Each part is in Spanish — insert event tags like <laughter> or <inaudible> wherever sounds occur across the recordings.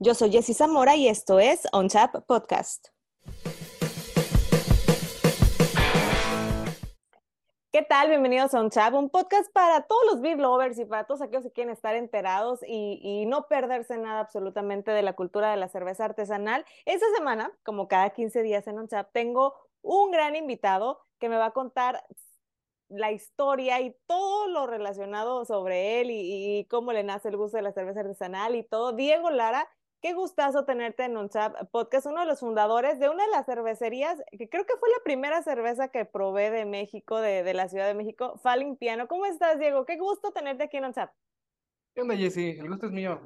Yo soy Jessy Zamora y esto es On Tap Podcast. ¿Qué tal? Bienvenidos a Tap, un podcast para todos los beer lovers y para todos aquellos que quieren estar enterados y, no perderse nada absolutamente de la cultura de la cerveza artesanal. Esta semana, como cada 15 días en Tap, tengo un gran invitado que me va a contar la historia y todo lo relacionado sobre él y, cómo le nace el gusto de la cerveza artesanal y todo. Diego Lara, qué gustazo tenerte en OnChap Podcast, uno de los fundadores de una de las cervecerías, que creo que fue la primera cerveza que probé de México, de, de la Ciudad de México, Falling Piano. ¿Cómo estás, Diego? Qué gusto tenerte aquí en OnChap. ¿Qué onda, Jessy? El gusto es mío.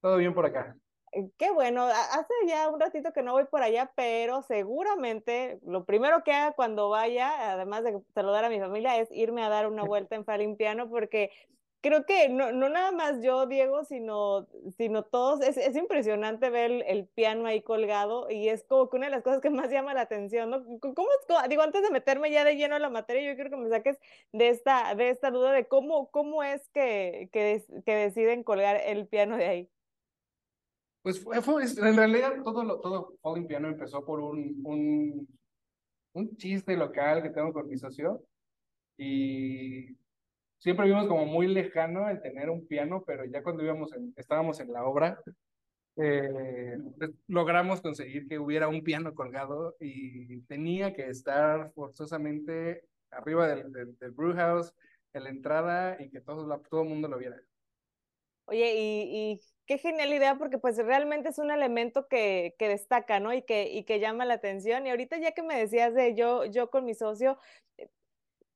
Todo bien por acá. Eh, qué bueno, hace ya un ratito que no voy por allá, pero seguramente lo primero que haga cuando vaya, además de saludar a mi familia, es irme a dar una <laughs> vuelta en Falimpiano, porque creo que no, no nada más yo, Diego, sino, sino todos, es, es impresionante ver el, piano ahí colgado y es como que una de las cosas que más llama la atención, ¿no? ¿Cómo, cómo, digo, antes de meterme ya de lleno a la materia, yo quiero que me saques de esta, de esta duda de cómo, cómo es que, que, que deciden colgar el piano de ahí. Pues fue, fue, en realidad todo, lo, todo Falling Piano empezó por un, un, un chiste local que tengo con mi socio y siempre vimos como muy lejano el tener un piano, pero ya cuando íbamos en, estábamos en la obra, eh, pues logramos conseguir que hubiera un piano colgado y tenía que estar forzosamente arriba del, del, del brew house, en la entrada y que todo, todo el mundo lo viera. Oye, y, y qué genial idea, porque pues realmente es un elemento que, que destaca, ¿no? Y que, y que llama la atención. Y ahorita ya que me decías de yo, yo con mi socio,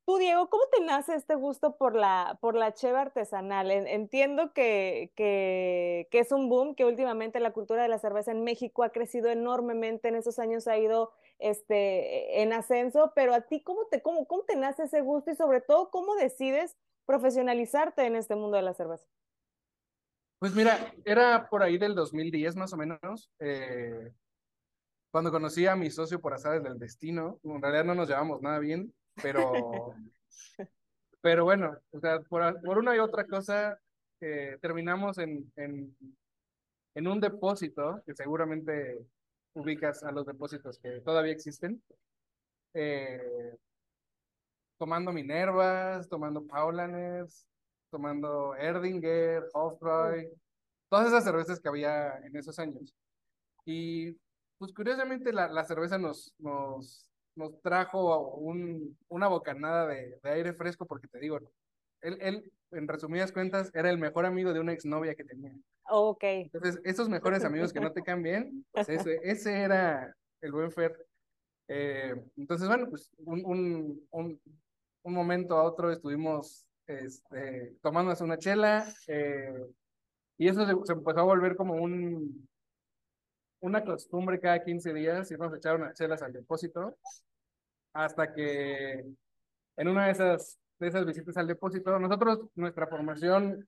tú, Diego, ¿cómo te nace este gusto por la, por la cheva artesanal? Entiendo que, que, que es un boom, que últimamente la cultura de la cerveza en México ha crecido enormemente, en esos años ha ido este, en ascenso, pero a ti, ¿cómo te, cómo, cómo te nace ese gusto y sobre todo, cómo decides profesionalizarte en este mundo de la cerveza? Pues mira, era por ahí del 2010 más o menos, eh, cuando conocí a mi socio por azares del destino. En realidad no nos llevamos nada bien, pero, <laughs> pero bueno, o sea, por, por una y otra cosa, eh, terminamos en, en, en un depósito, que seguramente ubicas a los depósitos que todavía existen, eh, tomando Minervas, tomando Paulaners, tomando Erdinger, Hofbräu, todas esas cervezas que había en esos años. Y pues curiosamente la, la cerveza nos, nos, nos trajo un, una bocanada de, de, aire fresco, porque te digo, él, él, en resumidas cuentas, era el mejor amigo de una exnovia que tenía. Ok. Entonces, esos mejores amigos que no te cambien, pues ese, ese era el buen Fer. Eh, entonces, bueno, pues un, un, un, un momento a otro estuvimos este, tomándonos una chela, eh, y eso se, se, empezó a volver como un, una costumbre cada 15 días, irnos a echar unas chelas al depósito, hasta que en una de esas, de esas visitas al depósito, nosotros, nuestra formación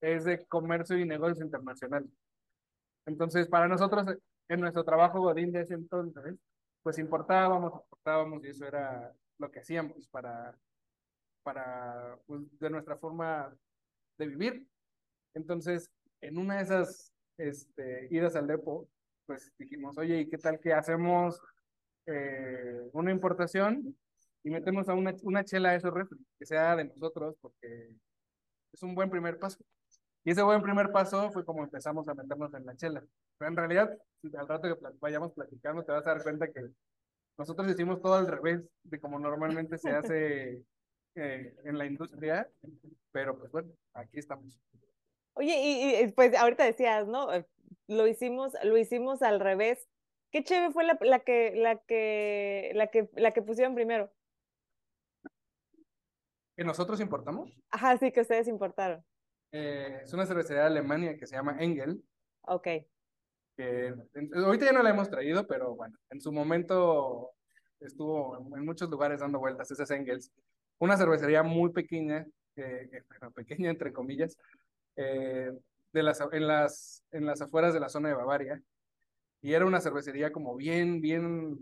es de comercio y negocio internacional. Entonces, para nosotros, en nuestro trabajo Godín de ese entonces, pues importábamos, exportábamos y eso era lo que hacíamos para para, pues, de nuestra forma de vivir. Entonces, en una de esas este, idas al depo, pues dijimos, oye, ¿y qué tal que hacemos eh, una importación y metemos a una, una chela de esos refri, que sea de nosotros, porque es un buen primer paso. Y ese buen primer paso fue como empezamos a meternos en la chela. Pero en realidad, al rato que vayamos platicando, te vas a dar cuenta que nosotros hicimos todo al revés de como normalmente se hace <laughs> eh, en la industria, pero pues bueno, aquí estamos. Oye, y, y, pues ahorita decías, ¿no? Lo hicimos, lo hicimos al revés. ¿Qué chévere fue la, la, que, la, que, la, que, la que pusieron primero? ¿Que nosotros importamos? Ajá, sí, que ustedes importaron. Eh, es una cervecería de Alemania que se llama Engel. Ok. Que ahorita ya no la hemos traído, pero bueno, en su momento estuvo en muchos lugares dando vueltas, ese es Engels una cervecería muy pequeña, eh, bueno, pequeña entre comillas, eh, de las, en, las, en las afueras de la zona de Bavaria. Y era una cervecería como bien, bien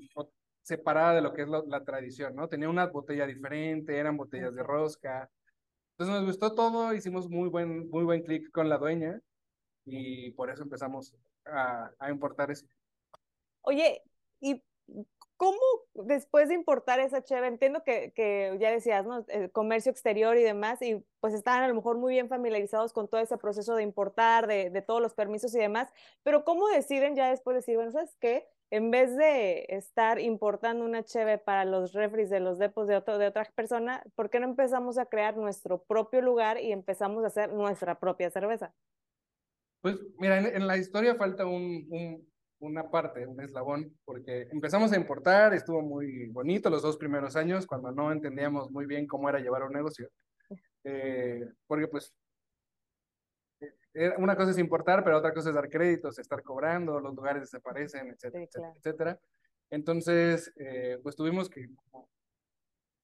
separada de lo que es lo, la tradición, ¿no? Tenía una botella diferente, eran botellas de rosca. Entonces nos gustó todo, hicimos muy buen, muy buen clic con la dueña. y por eso empezamos a, a importar eso. Oye, ¿y cómo después de importar esa cheve, entiendo que, que, ya decías, ¿no? El comercio exterior y demás, y pues estaban a lo mejor muy bien familiarizados con todo ese proceso de importar, de, de todos los permisos y demás, pero ¿cómo deciden ya después decir, bueno, ¿sabes qué? En vez de estar importando una cheve para los refris de los depos de, otro, de otra persona, ¿por qué no empezamos a crear nuestro propio lugar y empezamos a hacer nuestra propia cerveza? Pues mira, en, en la historia falta un, un, una parte, un eslabón, porque empezamos a importar, estuvo muy bonito los dos primeros años, cuando no entendíamos muy bien cómo era llevar un negocio. Eh, porque pues una cosa es importar, pero otra cosa es dar créditos, estar cobrando, los lugares desaparecen, etcétera, sí, claro. etcétera, Entonces, eh, pues tuvimos que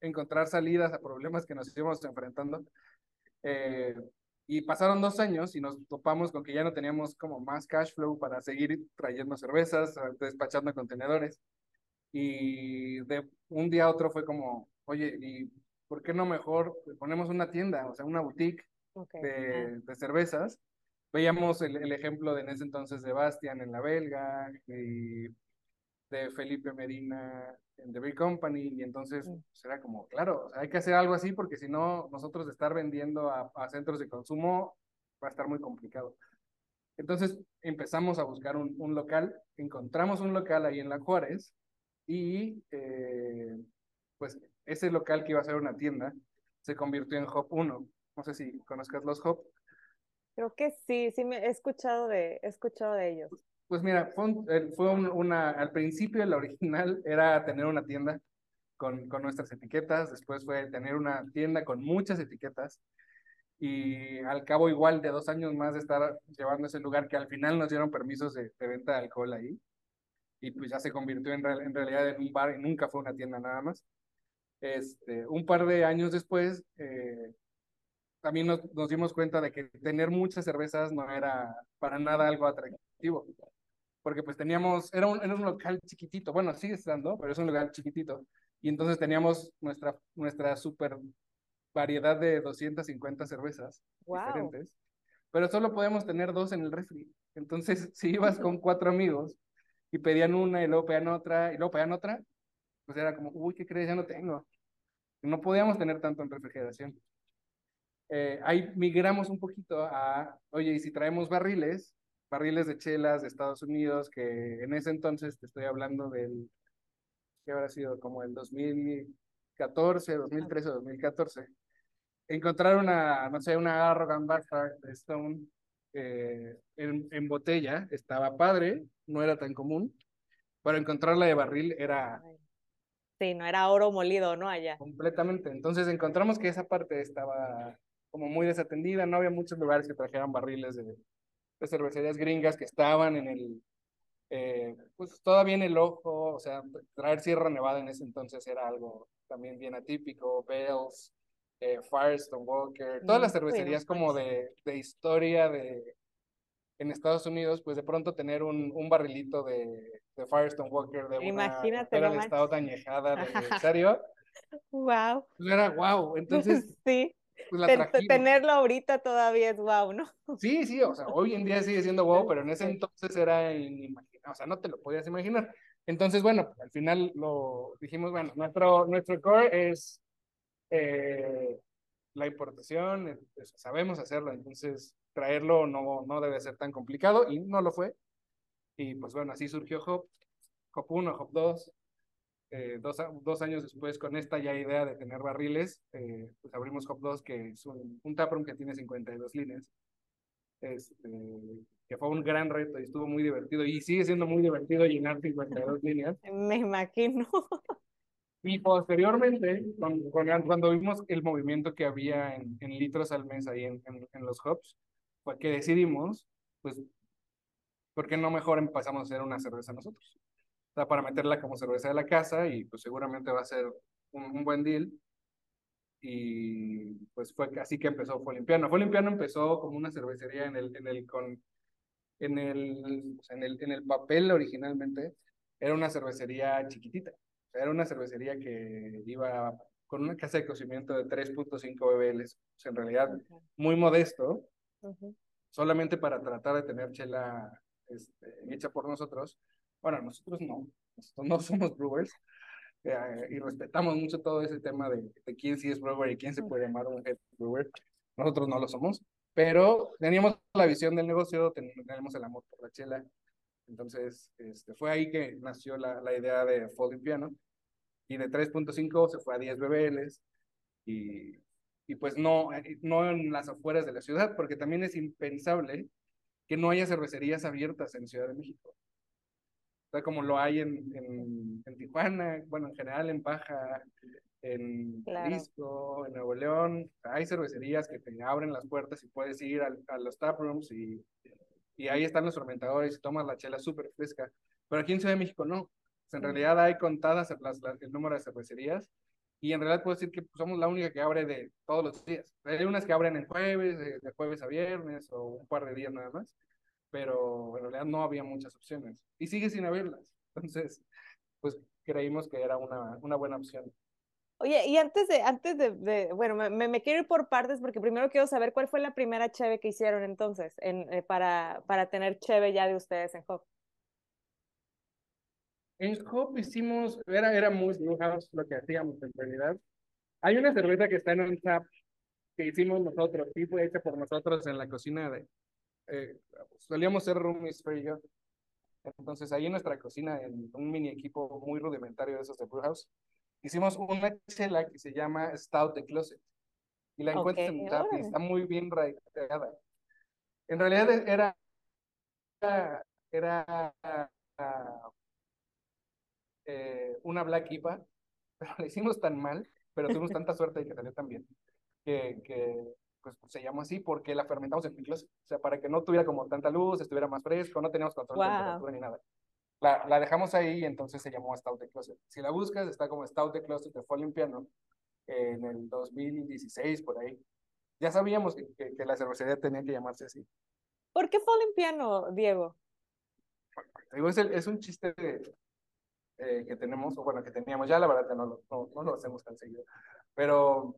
encontrar salidas a problemas que nos íbamos enfrentando. Eh, y pasaron dos años y nos topamos con que ya no teníamos como más cash flow para seguir trayendo cervezas, despachando contenedores. Y de un día a otro fue como, oye, ¿y por qué no mejor ponemos una tienda, o sea, una boutique okay. de, de, cervezas? Veíamos el, el, ejemplo de en ese entonces de Bastian en la belga y de Felipe Medina en The Beer Company y entonces pues, era como, claro, hay que hacer algo así porque si no, nosotros estar vendiendo a, a, centros de consumo va a estar muy complicado. Entonces empezamos a buscar un, un local, encontramos un local ahí en La Juárez y eh, pues ese local que iba a ser una tienda se convirtió en Hop 1. No sé si conozcas los Hop. Creo que sí, sí me he escuchado de, he escuchado de ellos. Pues mira, fue, un, fue un, una, al principio el original <laughs> era tener una tienda con, con nuestras etiquetas, después fue tener una tienda con muchas etiquetas y al cabo igual de dos años más de estar llevando ese lugar que al final nos dieron permisos de, venta de alcohol ahí y pues ya se convirtió en, en realidad en un bar y nunca fue una tienda nada más. Este, un par de años después, eh, también nos, nos, dimos cuenta de que tener muchas cervezas no era para nada algo atractivo porque pues teníamos, era un, era un local chiquitito, bueno, sigue estando, pero es un local chiquitito, y entonces teníamos nuestra, nuestra super variedad de 250 cervezas wow. diferentes, pero solo podemos tener dos en el refri. Entonces, <laughs> si ibas con cuatro amigos y pedían una y luego pedían otra y luego pedían otra, pues era como, uy, ¿qué crees? Ya no tengo. No podíamos tener tanto en refrigeración. Eh, ahí migramos un poquito a, oye, y si traemos barriles, barriles de chelas de Estados Unidos, que en ese entonces te estoy hablando del, ¿qué habrá sido? Como el 2014, 2013 o 2014. Encontrar una, no sé, una Arrogant Backpack de Stone eh, en, en botella estaba padre, no era tan común, pero encontrarla de barril era... Sí, no era oro molido, ¿no? Allá. Completamente. Entonces encontramos que esa parte estaba como muy desatendida, no había muchos lugares que trajeran barriles de, de cervecerías gringas que estaban en el, eh, pues todavía en el ojo, o sea, traer Sierra Nevada en ese entonces era algo también bien atípico, Bells, eh, Firestone Walker, todas las cervecerías como de, de historia de en Estados Unidos, pues de pronto tener un, un barrilito de, de Firestone Walker de Imagínate una era el estado dañejada de aniversario. <laughs> wow. Pues era wow, entonces <laughs> sí. Pues la Tenerlo ahorita todavía es wow, ¿no? Sí, sí, o sea, hoy en día sigue siendo wow, pero en ese entonces era inimaginable, o sea, no te lo podías imaginar. Entonces, bueno, al final lo dijimos, bueno, nuestro, nuestro core es eh, la importación, eh, pues, sabemos hacerlo, entonces traerlo no, no debe ser tan complicado y no lo fue. Y pues bueno, así surgió Hop, Hop 1, Hop 2, eh, dos, dos, años después, con esta ya idea de tener barriles, eh, pues abrimos Hop 2, que es un, un taproom que tiene 52 líneas. Este, que fue un gran reto y estuvo muy divertido y sigue siendo muy divertido llenar 52 líneas. <laughs> Me imagino. Y posteriormente, cuando, cuando vimos el movimiento que había en, en litros al mes ahí en, en, en, los hubs, fue que decidimos, pues, ¿por qué no mejor empezamos a hacer una cerveza nosotros? Sea, para meterla como cerveza de la casa y pues seguramente va a ser un, un buen deal. Y pues fue así que empezó Folimpiano. Folimpiano empezó como una cervecería en el, en el, con, en el, en el, en el papel originalmente, era una cervecería chiquitita. Era una cervecería que iba con una casa de cocimiento de 3.5 bbl, en realidad muy modesto. Uh -huh. solamente para tratar de tener chela este, hecha por nosotros. Bueno, nosotros no, nosotros no <laughs> somos brewers eh, y respetamos mucho todo ese tema de, de, quién sí es brewer y quién se puede llamar un head brewer. Nosotros no lo somos, pero teníamos la visión del negocio, teníamos el amor por la chela. Entonces, este, fue ahí que nació la, la idea de Folding Piano. Y de 3.5 se fue a 10 BBLs. Y, y pues no, no en las afueras de la ciudad, porque también es impensable que no haya cervecerías abiertas en Ciudad de México. O sea, como lo hay en, en, en Tijuana, bueno, en general en Paja, en Jalisco, en Nuevo León, hay cervecerías que te abren las puertas y puedes ir a, a los taprooms y, y ahí están los fermentadores y tomas la chela súper fresca. Pero aquí en Ciudad de México no. en realidad hay contadas las, el número de cervecerías y en realidad puedo decir que somos la única que abre de todos los días. Hay unas que abren en jueves, de, jueves a viernes o un par de días nada más, pero en realidad no había muchas opciones y sigue sin haberlas. <laughs> Entonces, pues creímos que era una, una buena opción. Oye, y antes de, antes de, de bueno, me, me, quiero ir por partes porque primero quiero saber cuál fue la primera cheve que hicieron entonces en, eh, para, para tener cheve ya de ustedes en Hop. En Hop hicimos, era, era muy house lo que hacíamos en realidad. Hay una cerveza que está en un tap que hicimos nosotros, sí fue hecha por nosotros en la cocina de, eh, solíamos ser roomies, Fer y yo. Entonces ahí en nuestra cocina, en un mini equipo muy rudimentario de esos de Brewhouse, hicimos una chela que se llama Stout de Closet. Y la encuentras en un tap y está muy bien rayada. En realidad era, era, era eh, una Black IPA, <laughs> pero la hicimos tan mal, pero tuvimos tanta suerte de que salió tan bien, que, que pues, se llamó así porque la fermentamos en closet, o sea, para que no tuviera como tanta luz, estuviera más fresco, no teníamos control de temperatura ni nada. La, la, dejamos ahí y entonces se llamó Stout de Closet. Si la buscas, está como Stout de Closet de Falling Piano en el 2016, por ahí. Ya sabíamos que, que, que la cervecería tenía que llamarse así. ¿Por qué Falling Piano, Diego? Digo, es, el, es un chiste de, eh, que tenemos, o bueno, que teníamos ya, la verdad no, no, no lo hacemos tan seguido, pero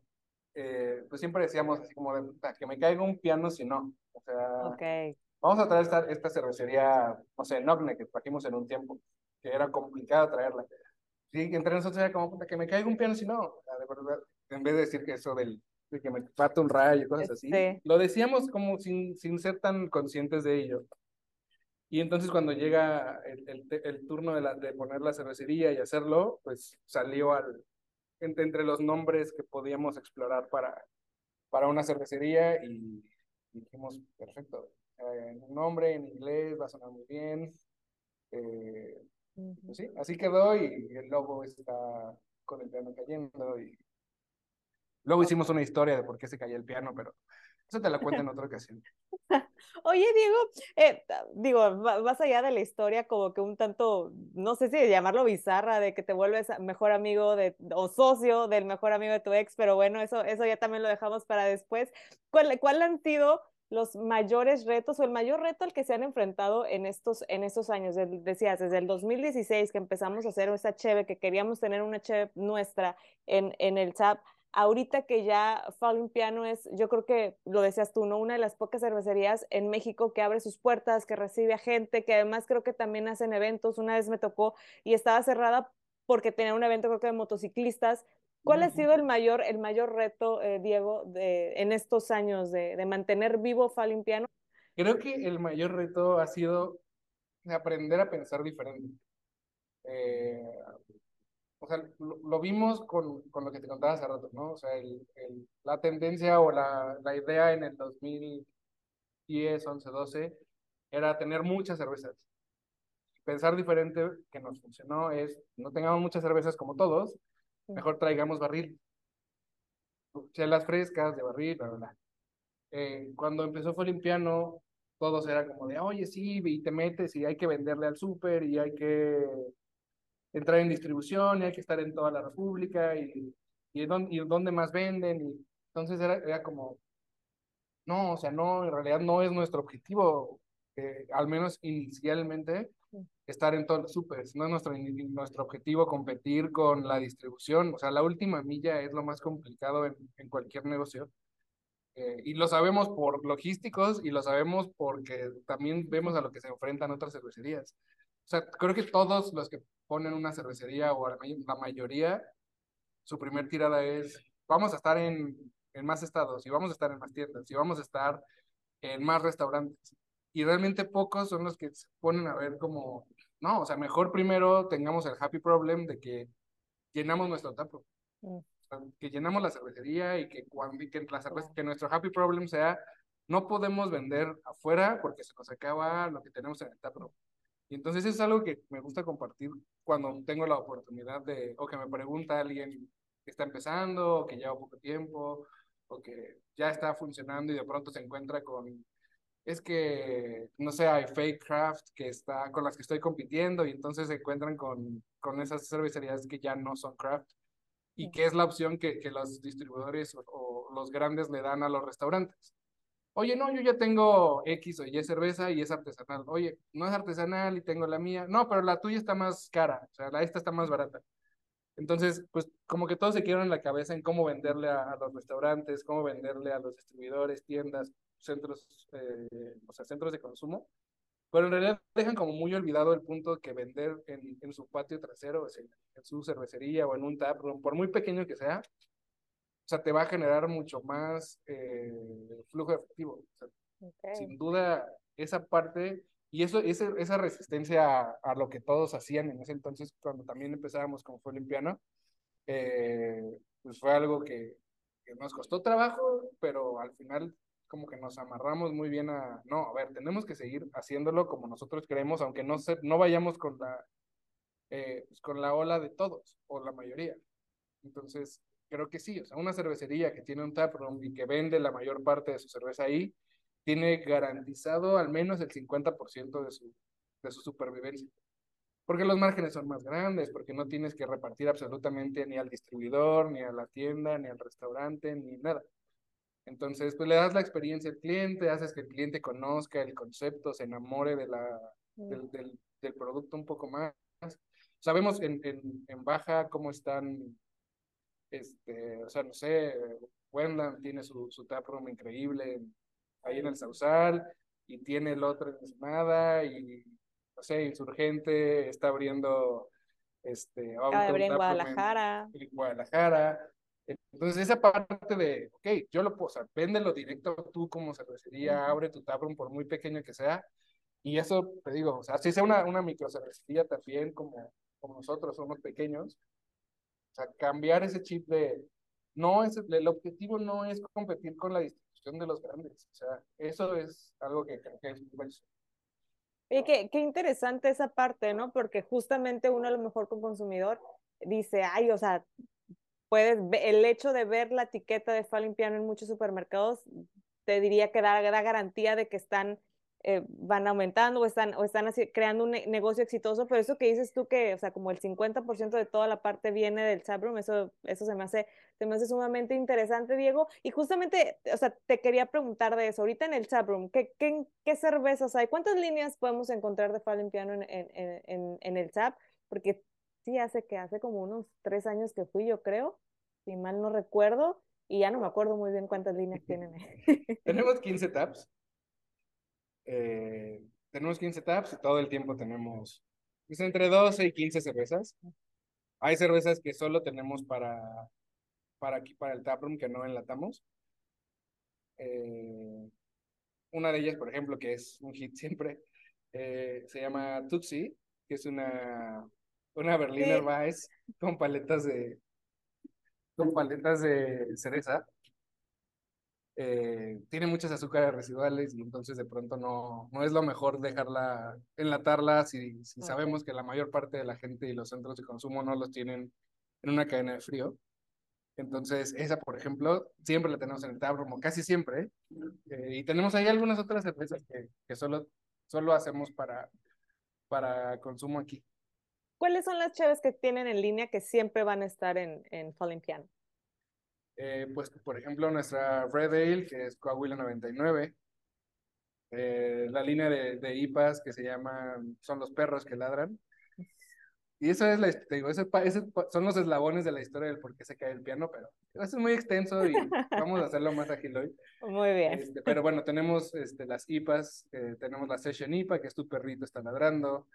eh, pues siempre decíamos así como de, que me caiga un piano si no, o sea, okay. vamos a traer esta, esta cervecería, no sé, Nogne, que trajimos en un tiempo, que era complicado traerla. Sí, entre nosotros era como, que me caiga un piano si no, de verdad, en vez de decir que eso del, de que me falta un rayo y cosas así, sí. lo decíamos como sin, sin ser tan conscientes de ello. Y entonces cuando llega el, el, el turno de, la, de, poner la cervecería y hacerlo, pues salió al, entre, entre los nombres que podíamos explorar para, para una cervecería y, y dijimos, perfecto, eh, un nombre en inglés va a sonar muy bien. Eh, pues sí, así quedó y el logo está con el piano cayendo y luego hicimos una historia de por qué se cayó el piano, pero eso te la cuento en otra ocasión. <laughs> Oye, Diego, eh, digo, más allá de la historia, como que un tanto, no sé si llamarlo bizarra, de que te vuelves mejor amigo de, o socio del mejor amigo de tu ex, pero bueno, eso, eso ya también lo dejamos para después. ¿Cuál, cuál han sido los mayores retos o el mayor reto al que se han enfrentado en estos, en estos años? Decías, desde el 2016 que empezamos a hacer esa cheve, que queríamos tener una cheve nuestra en, en el SAP ahorita que ya Falling Piano es, yo creo que lo decías tú, ¿no? Una de las pocas cervecerías en México que abre sus puertas, que recibe a gente, que además creo que también hacen eventos. Una vez me tocó y estaba cerrada porque tenía un evento creo que de motociclistas. ¿Cuál uh -huh. ha sido el mayor, el mayor reto, eh, Diego, de, en estos años de, de mantener vivo Falling Piano? Creo que el mayor reto ha sido aprender a pensar diferente. Eh, o sea, lo, lo, vimos con, con lo que te contaba hace rato, ¿no? O sea, el, el, la tendencia o la, la idea en el 2010, 11, 12 era tener muchas cervezas. Pensar diferente que nos funcionó es, no tengamos muchas cervezas como todos, mejor traigamos barril. Chelas frescas de barril, bla, bla, bla. Eh, cuando empezó fue limpiano, todos era como de, oye, sí, y te metes y hay que venderle al súper y hay que entrar en distribución y hay que estar en toda la República y, y, dónde, y dónde más venden. Y, entonces era, era como, no, o sea, no, en realidad no es nuestro objetivo, eh, al menos inicialmente, estar en todos los supers. No es nuestro, nuestro objetivo competir con la distribución. O sea, la última milla es lo más complicado en, en cualquier negocio. Eh, y lo sabemos por logísticos y lo sabemos porque también vemos a lo que se enfrentan otras cervecerías. O sea, creo que todos los que ponen una cervecería o la mayoría, su primer tirada es, vamos a estar en, en más estados y vamos a estar en más tiendas y vamos a estar en más restaurantes. Y realmente pocos son los que se ponen a ver como, no, o sea, mejor primero tengamos el happy problem de que llenamos nuestro tapo. Mm. que llenamos la cervecería y que, cuando, que, la que nuestro happy problem sea, no podemos vender afuera porque se nos acaba lo que tenemos en el tapo. Y entonces es algo que me gusta compartir cuando tengo la oportunidad de, o que me pregunta alguien que está empezando, o que lleva poco tiempo, o que ya está funcionando y de pronto se encuentra con es que, no sé, hay fake craft que está, con las que estoy compitiendo y entonces se encuentran con, con esas cervecerías que ya no son craft. ¿Y qué es la opción que, que los distribuidores o, los grandes le dan a los restaurantes? Oye, no, yo ya tengo X o Y cerveza y es artesanal. Oye, no es artesanal y tengo la mía. No, pero la tuya está más cara, o sea, la esta está más barata. Entonces, pues como que todos se quedaron en la cabeza en cómo venderle a, a los restaurantes, cómo venderle a los distribuidores, tiendas, centros, eh, o sea, centros de consumo, pero en realidad dejan como muy olvidado el punto que vender en, en su patio trasero, en, en, su cervecería o en un tap por muy pequeño que sea, o sea, te va a generar mucho más eh, flujo efectivo. Sin duda, esa parte y eso, esa, esa resistencia a, a, lo que todos hacían en ese entonces, cuando también empezábamos como fue Olimpiano, eh, pues fue algo que, que, nos costó trabajo, pero al final como que nos amarramos muy bien a, no, a ver, tenemos que seguir haciéndolo como nosotros queremos, aunque no, se, no vayamos con la, eh, pues con la ola de todos, o la mayoría. Entonces, creo que sí, o sea, una cervecería que tiene un taproom y que vende la mayor parte de su cerveza ahí, tiene garantizado al menos el 50% de su, de su supervivencia. Porque los márgenes son más grandes, porque no tienes que repartir absolutamente ni al distribuidor, ni a la tienda, ni al restaurante, ni nada. Entonces, pues le das la experiencia al cliente, haces que el cliente conozca el concepto, se enamore de la, del, del, del producto un poco más. Sabemos en, en, en, Baja cómo están, este, o sea, no sé, Wendland tiene su, su taproom increíble ahí en el Sausal y tiene el otro en Ensenada y, no sé, Insurgente está abriendo, este, en Guadalajara. En Guadalajara. Entonces, esa parte de, ok, yo lo puedo, o sea, véndelo directo tú como cervecería, abre tu taproom por muy pequeño que sea, y eso, te digo, o sea, si sea una, una micro cervecería también, como, como nosotros somos pequeños, o sea, cambiar ese chip de, no es, el objetivo no es competir con la distribución de los grandes, o sea, eso es algo que creo que es muy Y qué, qué interesante esa parte, ¿no? Porque justamente uno a lo mejor como consumidor dice, ay, o sea, puedes, el hecho de ver la etiqueta de Fallen Piano en muchos supermercados, te diría que da, da garantía de que están, eh, van aumentando o están, o están así, creando un negocio exitoso, pero eso que dices tú que, o sea, como el 50% de toda la parte viene del Sabrum, eso, eso se me hace, se me hace sumamente interesante, Diego, y justamente, o sea, te quería preguntar de eso, ahorita en el Sabrum, ¿qué, qué, qué cervezas hay? ¿Cuántas líneas podemos encontrar de Fallen Piano en, en, en, en el Sab? Porque sí, hace que hace como unos tres años que fui, yo creo, si mal no recuerdo, y ya no me acuerdo muy bien cuántas líneas tienen. tenemos 15 tabs. Eh, tenemos 15 tabs y todo el tiempo tenemos pues, entre 12 y 15 cervezas. Hay cervezas que solo tenemos para, para aquí, para el taproom, que no enlatamos. Eh, una de ellas, por ejemplo, que es un hit siempre, eh, se llama Tutsi, que es una una Berliner Weiss con paletas de con paletas de cereza. Eh, tiene muchas azúcares residuales y entonces de pronto no, no es lo mejor dejarla, enlatarla si, si sabemos que la mayor parte de la gente y los centros de consumo no los tienen en una cadena de frío. Entonces, esa, por ejemplo, siempre la tenemos en el tabromo, casi siempre. Eh, y tenemos ahí algunas otras cervezas que, que solo, solo hacemos para, para consumo aquí. ¿Cuáles son las chaves que tienen en línea que siempre van a estar en, en Falling Piano? Eh, pues, por ejemplo, nuestra Red Ale, que es Coahuila 99. Eh, la línea de, de, IPAs que se llaman Son los perros que ladran. Y eso es la, te digo, ese, ese son los eslabones de la historia del por qué se cae el piano, pero eso es muy extenso y <laughs> vamos a hacerlo más ágil hoy. Muy bien. Este, pero bueno, tenemos este, las IPAs, eh, tenemos la Session IPA, que es tu perrito está ladrando,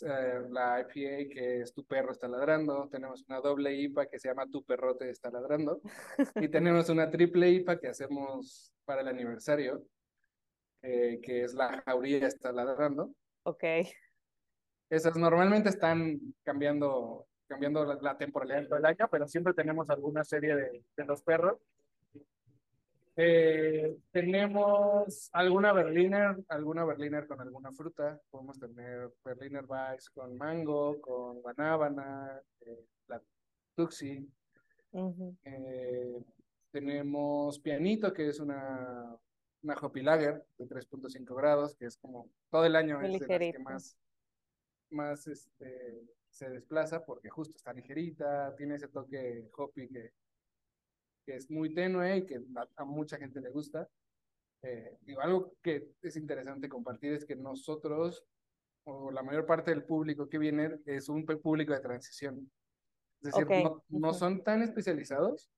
eh, la IPA, que es tu perro está ladrando, tenemos una doble IPA que se llama tu perrote está ladrando, y <laughs> tenemos una triple IPA que hacemos para el aniversario, eh, que es la jauría está ladrando. Ok. Esas normalmente están cambiando, cambiando la, temporalidad del año, pero siempre tenemos alguna serie de, de los perros. Eh, tenemos alguna Berliner, alguna Berliner con alguna fruta. Podemos tener Berliner Weiss con mango, con guanábana, eh, la tuxi. Eh, tenemos pianito, que es una, una Hopi Lager de 3.5 grados, que es como todo el año es de las que más más este, se desplaza porque justo está ligerita, tiene ese toque hoppy que, que es muy tenue y que a, mucha gente le gusta. Eh, algo que es interesante compartir es que nosotros, o la mayor parte del público que viene, es un público de transición. Es decir, no, no son tan especializados,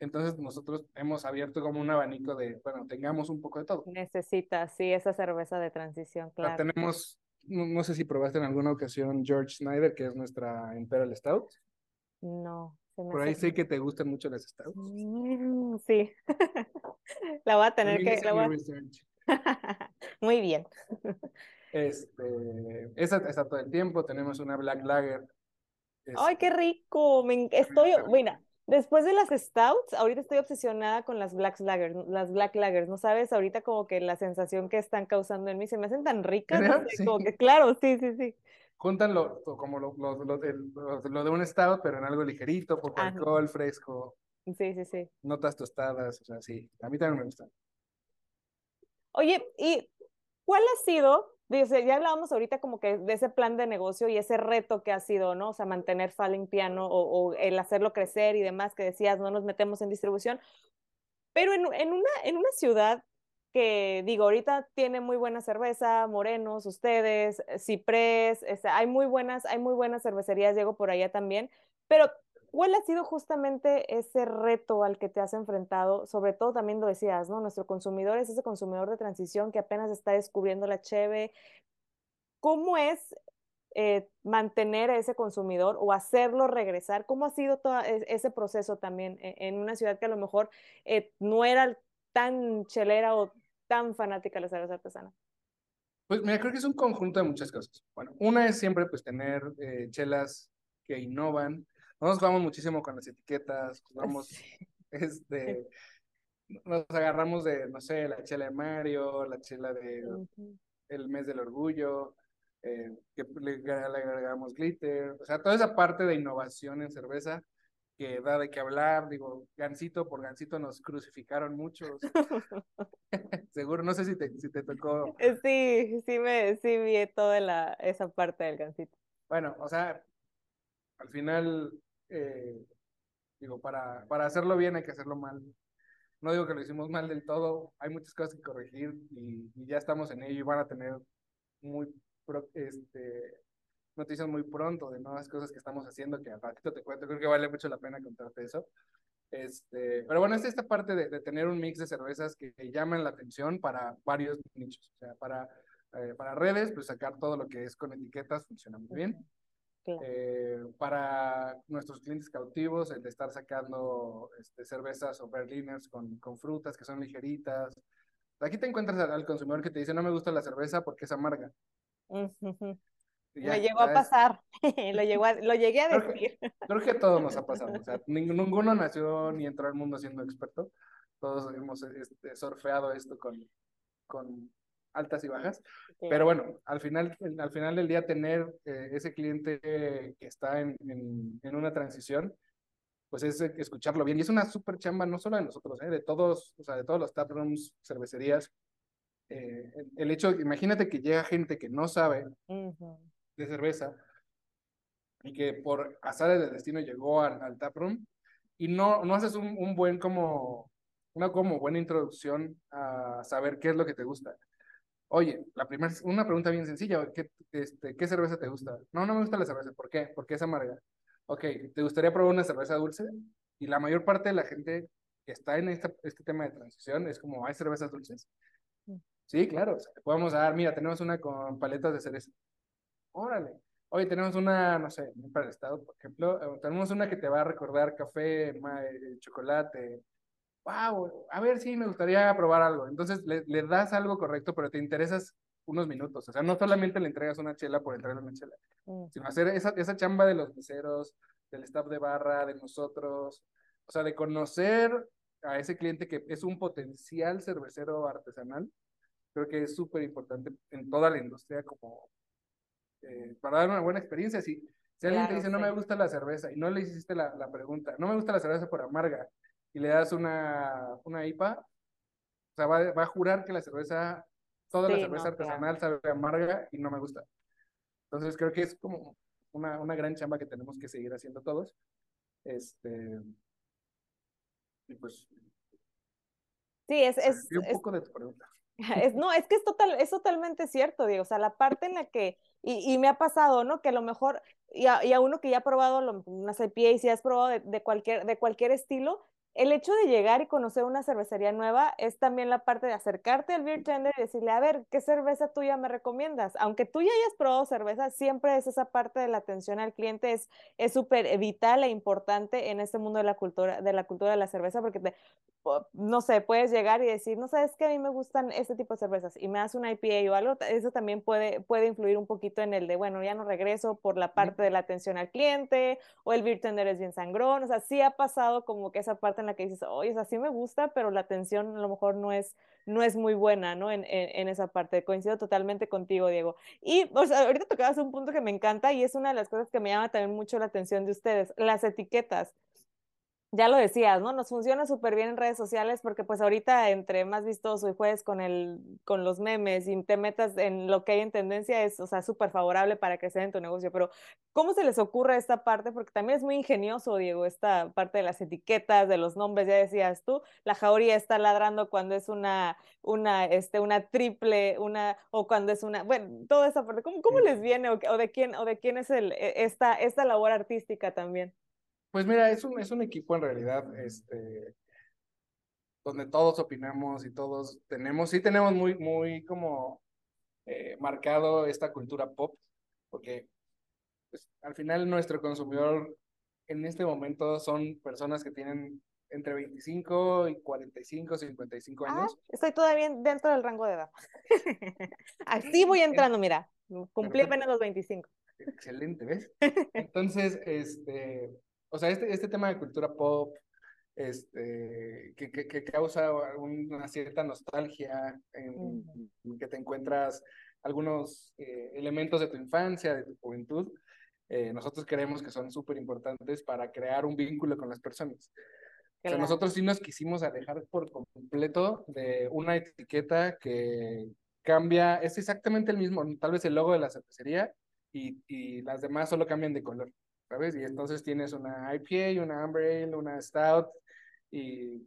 entonces nosotros hemos abierto como un abanico de, bueno, tengamos un poco de todo. Necesita, sí, esa cerveza de transición, claro. tenemos no, sé si probaste en alguna ocasión George Snyder, que es nuestra Imperial Stout. No. Por ahí sé que te gustan mucho las Stouts. Mm, sí. <laughs> la voy a tener que. <laughs> Muy bien. Este, esa está todo el tiempo. Tenemos una Black Lager. ¡Ay, qué rico! Me, estoy. Bueno, Después de las stouts, ahorita estoy obsesionada con las black lagers, las black lagers, ¿no sabes? Ahorita como que la sensación que están causando en mí se me hacen tan ricas, como que, claro, sí, sí, sí. Juntan lo, como lo, lo, lo, de un stout, pero en algo ligerito, poco alcohol, fresco. Sí, sí, sí. Notas tostadas, o sea, sí, a mí también me gustan. Oye, ¿y cuál ha sido Dice, ya hablábamos ahorita como que de ese plan de negocio y ese reto que ha sido, ¿no? O sea, mantener Falling Piano o, el hacerlo crecer y demás, que decías, no nos metemos en distribución. Pero en, en, una, en una ciudad digo, ahorita tiene muy buena cerveza, Morenos, ustedes, Ciprés, este, hay muy buenas, hay muy buenas cervecerías, llego por allá también, pero ¿Cuál ha sido justamente ese reto al que te has enfrentado? Sobre todo también lo decías, ¿no? Nuestro consumidor es ese consumidor de transición que apenas está descubriendo la cheve. ¿Cómo es eh, mantener a ese consumidor o hacerlo regresar? ¿Cómo ha sido todo e-, ese proceso también e-, en una ciudad que a lo mejor eh, no era tan chelera o tan fanática de la cerveza artesana? Pues mira, creo que es un conjunto de muchas cosas. Bueno, una es siempre pues tener eh, chelas que innovan, nos jugamos muchísimo con las etiquetas, jugamos, <laughs> este, nos agarramos de, no sé, la chela de Mario, la chela de el mes del orgullo, eh, que le, le, agregamos glitter, o sea, toda esa parte de innovación en cerveza que da de qué hablar, digo, Gancito por Gancito nos crucificaron muchos. <laughs> <laughs> Seguro, no sé si te, si te tocó. Eh, sí, sí me, sí vi toda la, esa parte del Gancito. Bueno, o sea, al final eh, digo, para, para hacerlo bien hay que hacerlo mal. No digo que lo hicimos mal del todo, hay muchas cosas que corregir y, ya estamos en ello y van a tener muy este, noticias muy pronto de nuevas cosas que estamos haciendo que al ratito te cuento, creo que vale mucho la pena contarte eso. Este, pero bueno, es esta parte de, tener un mix de cervezas que, llaman la atención para varios nichos. O sea, para, eh, para redes, pues sacar todo lo que es con etiquetas funciona muy bien. Eh, para nuestros clientes cautivos, el de estar sacando este, cervezas o berliners con, con frutas que son ligeritas. Aquí te encuentras al, consumidor que te dice, no me gusta la cerveza porque es amarga. <laughs> me llegó a pasar, <laughs> lo, llegó lo llegué a decir. <laughs> Creo que, a todos nos ha pasado, o sea, ninguno nació ni entró al mundo siendo experto, todos hemos este, surfeado esto con, con altas y bajas. Pero bueno, al final, al final del día tener eh, ese cliente que está en, en, una transición, pues es escucharlo bien. Y es una súper chamba, no solo de nosotros, ¿eh? de todos, o sea, de todos los taprooms, cervecerías. Eh, el, hecho, imagínate que llega gente que no sabe de cerveza y que por azar del destino llegó al, al taproom y no, no haces un, un buen como, una como buena introducción a saber qué es lo que te gusta Oye, la primera, una pregunta bien sencilla, ¿qué, este, ¿qué cerveza te gusta? No, no me gusta la cerveza, ¿por qué? Porque es amarga. Ok, ¿te gustaría probar una cerveza dulce? Y la mayor parte de la gente que está en esta, este tema de transición es como, ¿hay cervezas dulces? Mm. Sí, claro, podemos dar, mira, tenemos una con paletas de cereza. Órale. Oye, tenemos una, no sé, para el estado, por ejemplo, eh, tenemos una que te va a recordar café, eh, chocolate, wow, a ver, sí, me gustaría probar algo. Entonces le, das algo correcto, pero te interesas unos minutos. O sea, no solamente le entregas una chela por entregarle una chela, mm. sino hacer esa, esa chamba de los meseros, del staff de barra, de nosotros, o sea, de conocer a ese cliente que es un potencial cervecero artesanal, creo que es súper importante en toda la industria como eh, para dar una buena experiencia. Si, si alguien te dice, no me gusta la cerveza, y no le hiciste la, la pregunta, no me gusta la cerveza por amarga, y le das una, una IPA, o sea, va, va, a jurar que la cerveza, toda la cerveza artesanal sabe amarga y no me gusta. Entonces creo que es como una, una gran chamba que tenemos que seguir haciendo todos. Este, y pues... Sí, es... es, un poco de tu pregunta. <laughs> Es, no, es que es, total, es totalmente cierto, Diego. O sea, la parte en la que, y, y me ha pasado, ¿no? Que a lo mejor, y a, y a uno que ya ha probado lo, unas IPA y si has probado de, cualquier, de cualquier estilo, el hecho de llegar y conocer una cervecería nueva es también la parte de acercarte al beer tender y decirle, a ver, ¿qué cerveza tuya me recomiendas? Aunque tú ya hayas probado cerveza, siempre es esa parte de la atención al cliente, es es súper vital e importante en este mundo de la cultura de la cultura de la cerveza, porque te, no sé, puedes llegar y decir, no sabes que a mí me gustan este tipo de cervezas y me das una IPA o algo, eso también puede, puede influir un poquito en el de, bueno, ya no regreso por la parte de la atención al cliente o el beer tender es bien sangrón, o sea, sí ha pasado como que esa parte en la que dices, oye, o sea, sí me gusta, pero la atención a lo mejor no es, no es muy buena, ¿no? En, en, en esa parte. Coincido totalmente contigo, Diego. Y, o sea, ahorita tocabas un punto que me encanta y es una de las cosas que me llama también mucho la atención de ustedes, las etiquetas ya lo decías, ¿no? Nos funciona súper bien en redes sociales porque pues ahorita entre más vistoso y juegues con el, con los memes y te metas en lo que hay en tendencia es, o sea, súper favorable para crecer en tu negocio. Pero, ¿cómo se les ocurre esta parte? Porque también es muy ingenioso, Diego, esta parte de las etiquetas, de los nombres, ya decías tú, la jauría está ladrando cuando es una, una, este, una triple, una, o cuando es una, bueno, toda esa parte, ¿cómo, cómo les viene o, o, de quién, o de quién es el, e, esta, esta labor artística también? Pues mira, es un, es un equipo en realidad, este, donde todos opinamos y todos tenemos, sí tenemos muy, muy como eh, marcado esta cultura pop, porque pues, al final nuestro consumidor en este momento son personas que tienen entre 25 y 45, 55 ah, años. estoy todavía dentro del rango de edad. <laughs> Así voy entrando, mira, cumplí apenas los 25. Excelente, ¿ves? <laughs> Entonces, este, o sea, este, este tema de cultura pop, este, que, que, causa una cierta nostalgia, en, que te encuentras algunos eh, elementos de tu infancia, de tu juventud, eh, nosotros creemos que son súper importantes para crear un vínculo con las personas. O sea, nosotros sí nos quisimos alejar por completo de una etiqueta que cambia, es exactamente el mismo, tal vez el logo de la cervecería y, y las demás solo cambian de color. ¿Sabes? Y entonces tienes una IPA, una Amber Ale, una Stout y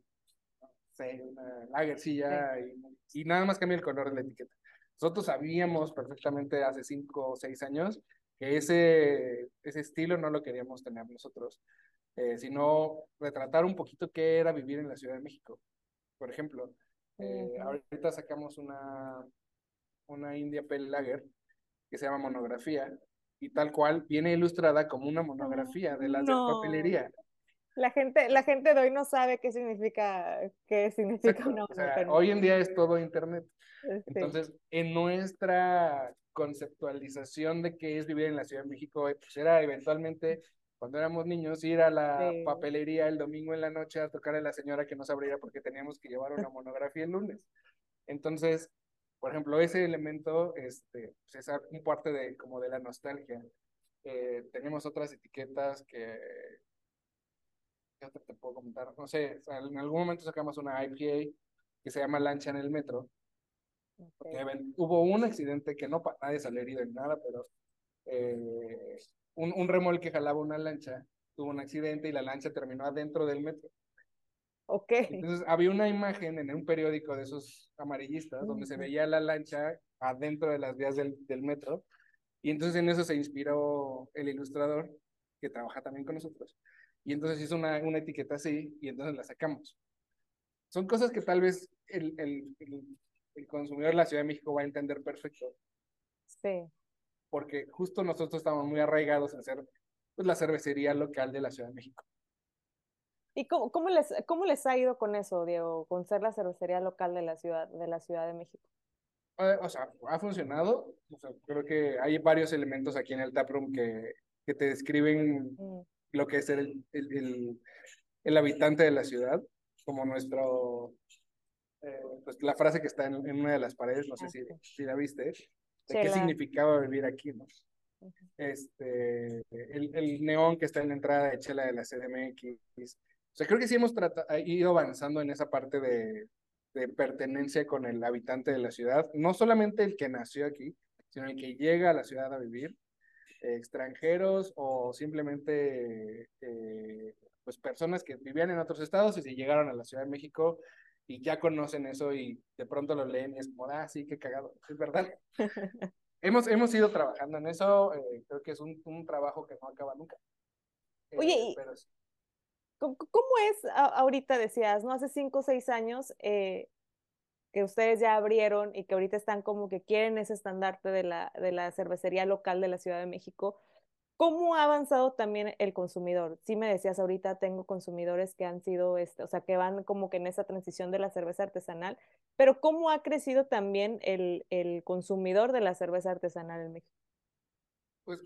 una Lagercilla y, y, nada más cambia el color de la etiqueta. Nosotros sabíamos perfectamente hace cinco o seis años que ese, ese estilo no lo queríamos tener nosotros, eh, sino retratar un poquito qué era vivir en la Ciudad de México. Por ejemplo, eh, ahorita sacamos una, una India Pale Lager que se llama Monografía, y tal cual viene ilustrada como una monografía de las de papelería. La gente, la gente de hoy no sabe qué significa, qué significa una monografía. hoy en día es todo internet. Entonces, en nuestra conceptualización de qué es vivir en la Ciudad de México, eh, pues era eventualmente, cuando éramos niños, ir a la papelería el domingo en la noche a tocar a la señora que nos abriera porque teníamos que llevar una monografía el lunes. Entonces, por ejemplo, ese elemento este, pues es un parte de, como de la nostalgia. Eh, tenemos otras etiquetas que, ya te, puedo comentar, no sé, en algún momento sacamos una IPA que se llama Lancha en el Metro. hubo un accidente que no nadie salió herido en nada, pero eh, un, un remol que jalaba una lancha tuvo un accidente y la lancha terminó adentro del metro. Ok. Entonces había una imagen en un periódico de esos amarillistas donde se veía la lancha adentro de las vías del, del metro y entonces en eso se inspiró el ilustrador que trabaja también con nosotros. Y entonces hizo una, una etiqueta así y entonces la sacamos. Son cosas que tal vez el, el, el, consumidor de la Ciudad de México va a entender perfecto. Sí. Porque justo nosotros estamos muy arraigados en ser pues, la cervecería local de la Ciudad de México. ¿Y cómo, cómo, les, cómo les ha ido con eso, Diego, con ser la cervecería local de la Ciudad, de, la ciudad de México? Eh, o sea, ha funcionado. O sea, creo que hay varios elementos aquí en el taproom que, que te describen mm. lo que es el, el, el, habitante de la ciudad, como nuestro, eh, pues la frase que está en, una de las paredes, no sé si, si la viste, de qué significaba vivir aquí, ¿no? Este, el, el, neón que está en la entrada de Chela de la CDMX. O sea, creo que sí hemos ido avanzando en esa parte de, de pertenencia con el habitante de la ciudad, no solamente el que nació aquí, sino el que llega a la ciudad a vivir, eh, extranjeros o simplemente eh, pues personas que vivían en otros estados y se llegaron a la Ciudad de México y ya conocen eso y de pronto lo leen y es como, ah, sí, qué cagado, es verdad. <laughs> hemos, hemos ido trabajando en eso, eh, creo que es un, un, trabajo que no acaba nunca. Oye, pero ¿Cómo es ahorita, decías, ¿no? Hace cinco o seis años eh, que ustedes ya abrieron y que ahorita están como que quieren ese estandarte de la, de la cervecería local de la Ciudad de México. ¿Cómo ha avanzado también el consumidor? Sí me decías ahorita, tengo consumidores que han sido, este, o sea, que van como que en esa transición de la cerveza artesanal, pero ¿cómo ha crecido también el, el consumidor de la cerveza artesanal en México? Pues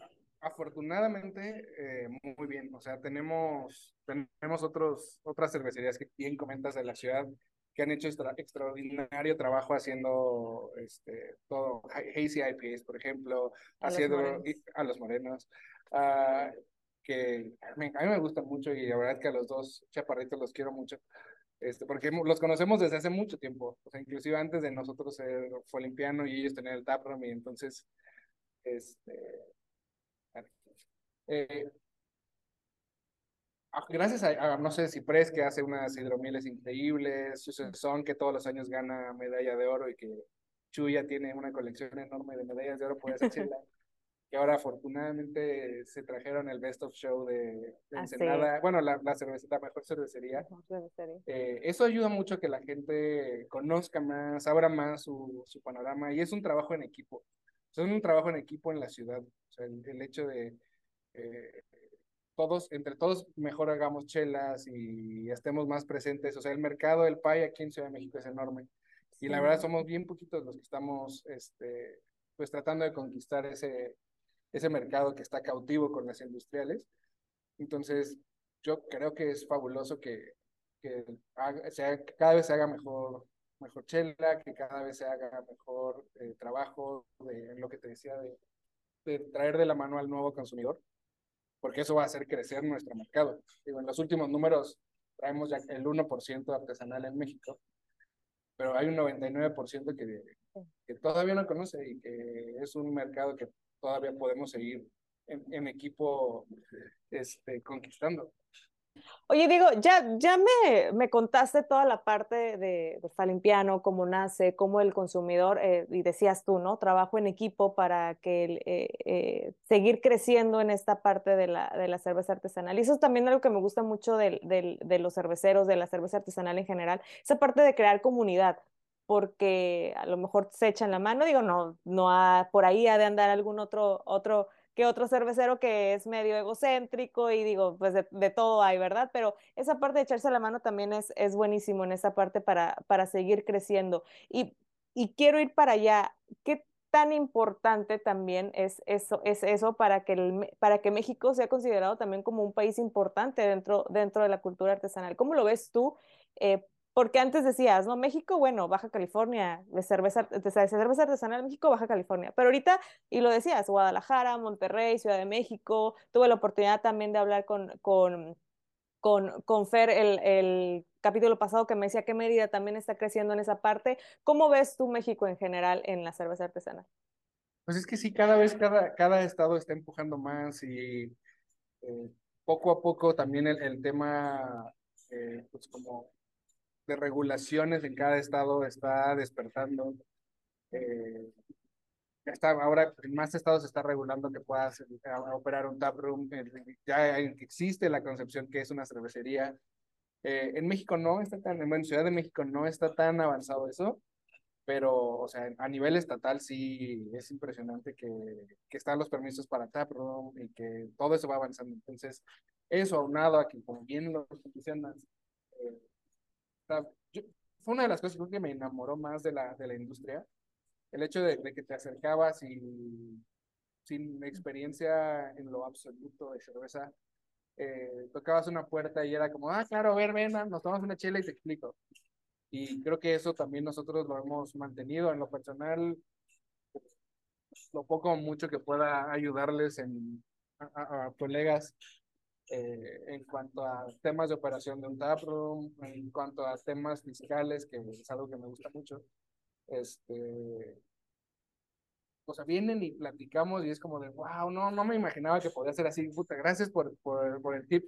Afortunadamente, eh, muy bien. O sea, tenemos, tenemos otros, otras cervecerías que bien comentas de la ciudad que han hecho extraordinario trabajo haciendo este, todo, Hazy IPAs, por ejemplo, haciendo a los morenos, uh, que a mí, me gustan mucho y la verdad es que a los dos chaparritos los quiero mucho, este, porque los conocemos desde hace mucho tiempo, o sea, inclusive antes de nosotros ser Folimpiano y ellos tener el taproom y entonces, este, eh, ah, gracias a, no sé, Ciprés, que hace unas hidromieles increíbles, Son, que todos los años gana medalla de oro y que Chuya tiene una colección enorme de medallas de oro por esa chela, <laughs> que ahora afortunadamente se trajeron el Best of Show de, ah, Ensenada, bueno, la, la, cerveza, mejor cervecería. Eh, eso ayuda mucho a que la gente conozca más, abra más su, su panorama y es un trabajo en equipo. es un trabajo en equipo en la ciudad. O sea, el hecho de eh, todos, entre todos mejor hagamos chelas y estemos más presentes. O sea, el mercado del pay aquí en Ciudad de México es enorme. Y la verdad somos bien poquitos los que estamos este, pues tratando de conquistar ese, ese mercado que está cautivo con las industriales. Entonces, yo creo que es fabuloso que, que sea, cada vez se haga mejor, mejor chela, que cada vez se haga mejor eh, trabajo de, en lo que te decía de, de traer de la mano al nuevo consumidor porque eso va a hacer crecer nuestro mercado. Digo, en los últimos números traemos ya el 1% artesanal en México, pero hay un 99% que, que todavía no conoce y que es un mercado que todavía podemos seguir en, en equipo este, conquistando. Oye, digo, ya, ya me, me contaste toda la parte de, de Falimpiano, cómo nace, cómo el consumidor, eh, y decías tú, ¿no? Trabajo en equipo para que eh, eh, seguir creciendo en esta parte de la, de la cerveza artesanal. Y eso es también algo que me gusta mucho de, de los cerveceros, de la cerveza artesanal en general, esa parte de crear comunidad porque a lo mejor se echan la mano, digo, no, no ha, por ahí ha de andar algún otro, otro que otro cervecero que es medio egocéntrico y digo, pues de, todo hay, ¿verdad? Pero esa parte de echarse la mano también es, es buenísimo en esa parte para, para seguir creciendo. Y, y quiero ir para allá. ¿Qué tan importante también es eso, es eso para, que el, para que México sea considerado también como un país importante dentro, dentro de la cultura artesanal? ¿Cómo lo ves tú? Eh, porque antes decías, ¿no? México, bueno, Baja California, de cerveza, de cerveza artesanal México, Baja California. Pero ahorita, y lo decías, Guadalajara, Monterrey, Ciudad de México. Tuve la oportunidad también de hablar con, con, con, con Fer el, el, capítulo pasado que me decía que Mérida también está creciendo en esa parte. ¿Cómo ves tú México en general en la cerveza artesanal? Pues es que sí, cada vez cada, cada estado está empujando más y eh, poco a poco también el, el tema, eh, pues como de regulaciones en cada estado está despertando. Eh, está, ahora en más estados se está regulando que puedas eh, operar un tap room. Ya existe la concepción que es una cervecería. Eh, en México no está tan, en Ciudad de México no está tan avanzado eso, pero, o sea, a nivel estatal sí es impresionante que, que están los permisos para taproom y que todo eso va avanzando. Entonces, eso aunado a que, como bien lo mencionas, eh, fue una de las cosas que me enamoró más de la, de la industria, el hecho de, que te acercabas y sin experiencia en lo absoluto de cerveza, eh, tocabas una puerta y era como, ah, claro, a ver, ven, nos tomamos una chela y te explico. Y creo que eso también nosotros lo hemos mantenido en lo personal, lo poco o mucho que pueda ayudarles en, a, colegas eh, en cuanto a temas de operación de un taproom, en cuanto a temas fiscales, que es algo que me gusta mucho. Este, o sea, vienen y platicamos y es como de, wow, no, no me imaginaba que podía ser así, puta, gracias por, por, por el tip.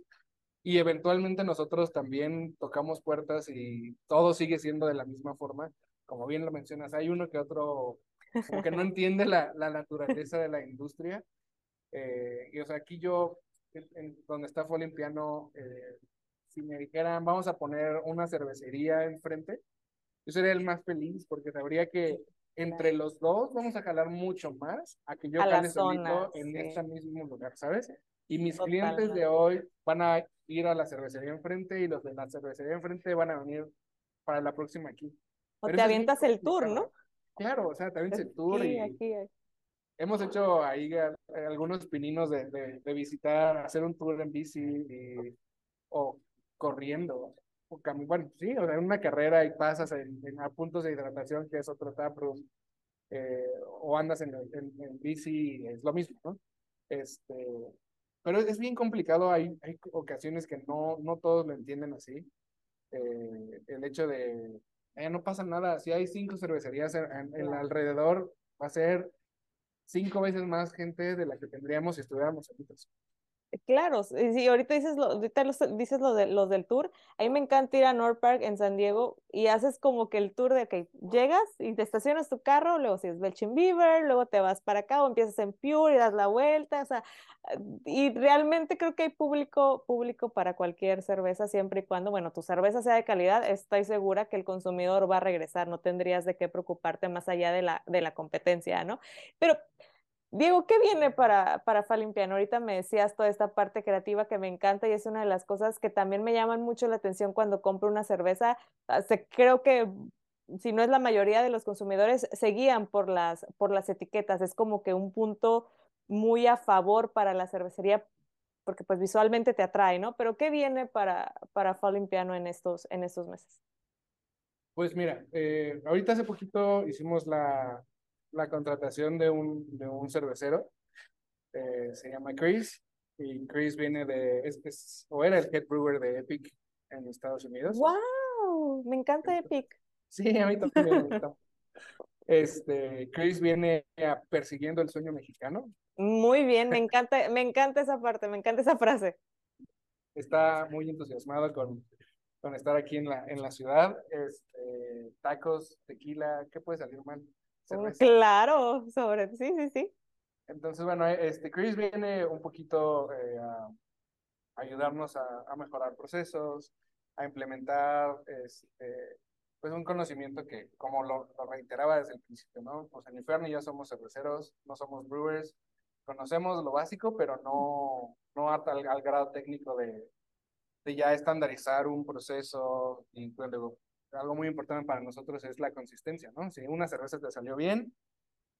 Y eventualmente nosotros también tocamos puertas y todo sigue siendo de la misma forma. Como bien lo mencionas, hay uno que otro como que no <laughs> entiende la, la naturaleza de la industria. Eh, y o sea, aquí yo, en, donde está Folimpiano, eh, si me dijeran, vamos a poner una cervecería enfrente, yo sería el más feliz porque sabría que entre los dos vamos a jalar mucho más a que yo jale solito en este mismo lugar, ¿sabes? Y mis clientes de hoy van a ir a la cervecería enfrente y los de la cervecería enfrente van a venir para la próxima aquí. O te avientas el tour, ¿no? Claro, o sea, te avientas el tour y aquí, hemos hecho ahí algunos pininos de, de, visitar, hacer un tour en bici o corriendo. O bueno, sí, o sea, en una carrera y pasas en, a puntos de hidratación, que es otro taproom, eh, o andas en, en, en bici, es lo mismo, ¿no? Este, pero es bien complicado, hay, hay ocasiones que no, no todos lo entienden así. Eh, el hecho de, eh, no pasa nada, si hay cinco cervecerías en, el alrededor, va a ser cinco veces más gente de la que tendríamos si estuviéramos en Claro, sí, ahorita dices lo, ahorita dices lo de los del tour. A mí me encanta ir a North Park en San Diego y haces como que el tour de que llegas y te estacionas tu carro, luego si es Belching Beaver, luego te vas para acá o empiezas en Pure y das la vuelta, o sea, y realmente creo que hay público, público para cualquier cerveza siempre y cuando, bueno, tu cerveza sea de calidad, estoy segura que el consumidor va a regresar, no tendrías de qué preocuparte más allá de la, de la competencia, ¿no? Pero Diego, ¿qué viene para, para Falimpiano? Ahorita me decías toda esta parte creativa que me encanta y es una de las cosas que también me llaman mucho la atención cuando compro una cerveza. Ah, creo que si no es la mayoría de los consumidores, se guían por las, por las etiquetas. Es como que un punto muy a favor para la cervecería porque pues visualmente te atrae, ¿no? Pero ¿qué viene para, para Falimpiano en estos, en estos meses? Pues mira, eh, ahorita hace poquito hicimos la, la contratación de un, de un cervecero, eh, se llama Chris, y Chris viene de, es, o era el head brewer de Epic en Estados Unidos. ¡Wow! Me encanta Epic. Sí, a mí también me gusta. Este, Chris viene persiguiendo el sueño mexicano. Muy bien, me encanta, me encanta esa parte, me encanta esa frase. Está muy entusiasmado con, con estar aquí en la, en la ciudad. Este, tacos, tequila, ¿qué puede salir mal? Claro, sobre, sí, sí, sí. Entonces, bueno, este, Chris viene un poquito eh, a ayudarnos a, mejorar procesos, a implementar este, pues un conocimiento que, como lo, reiteraba desde el principio, ¿no? Pues en Inferno ya somos cerveceros, no somos brewers, conocemos lo básico, pero no, no hasta al, grado técnico de, de ya estandarizar un proceso y luego algo muy importante para nosotros es la consistencia, ¿no? Si una cerveza te salió bien,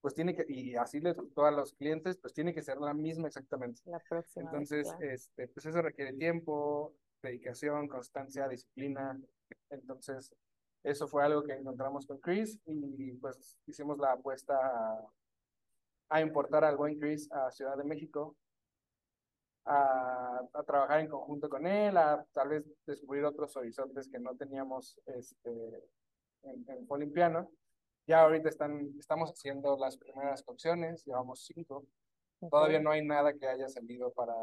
pues tiene que, y así les gustó a los clientes, pues tiene que ser la misma exactamente. La próxima. Entonces, este, pues eso requiere tiempo, dedicación, constancia, disciplina. Entonces, eso fue algo que encontramos con Chris y pues hicimos la apuesta a, a importar al buen Chris a Ciudad de México a, a, trabajar en conjunto con él, a tal vez descubrir otros horizontes que no teníamos este, en, en Olimpiano. Ya ahorita están, estamos haciendo las primeras cocciones, llevamos cinco. Todavía no hay nada que haya salido para,